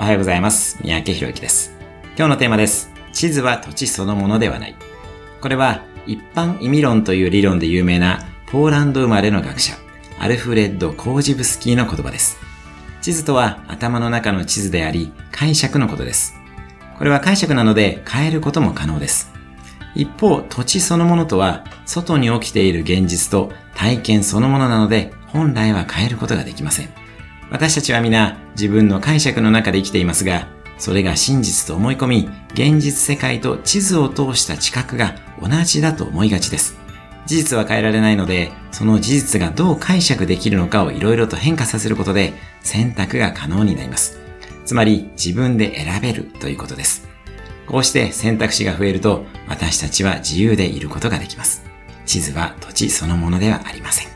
おはようございます。三宅博之です。今日のテーマです。地図は土地そのものではない。これは一般意味論という理論で有名なポーランド生まれの学者、アルフレッド・コージブスキーの言葉です。地図とは頭の中の地図であり、解釈のことです。これは解釈なので変えることも可能です。一方、土地そのものとは、外に起きている現実と体験そのものなので、本来は変えることができません。私たちは皆、自分の解釈の中で生きていますが、それが真実と思い込み、現実世界と地図を通した知覚が同じだと思いがちです。事実は変えられないので、その事実がどう解釈できるのかをいろいろと変化させることで、選択が可能になります。つまり、自分で選べるということです。こうして選択肢が増えると、私たちは自由でいることができます。地図は土地そのものではありません。